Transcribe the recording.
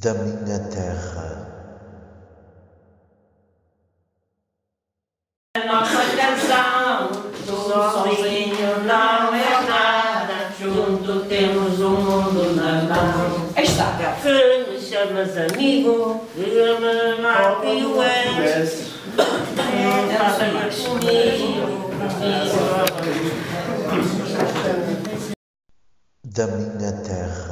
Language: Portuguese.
da minha terra. A nossa canção do sozinho não é nada. Junto temos o mundo na mão. Está. Que me chamas amigo, que me mago és. Faça comigo, comigo. da minha terra.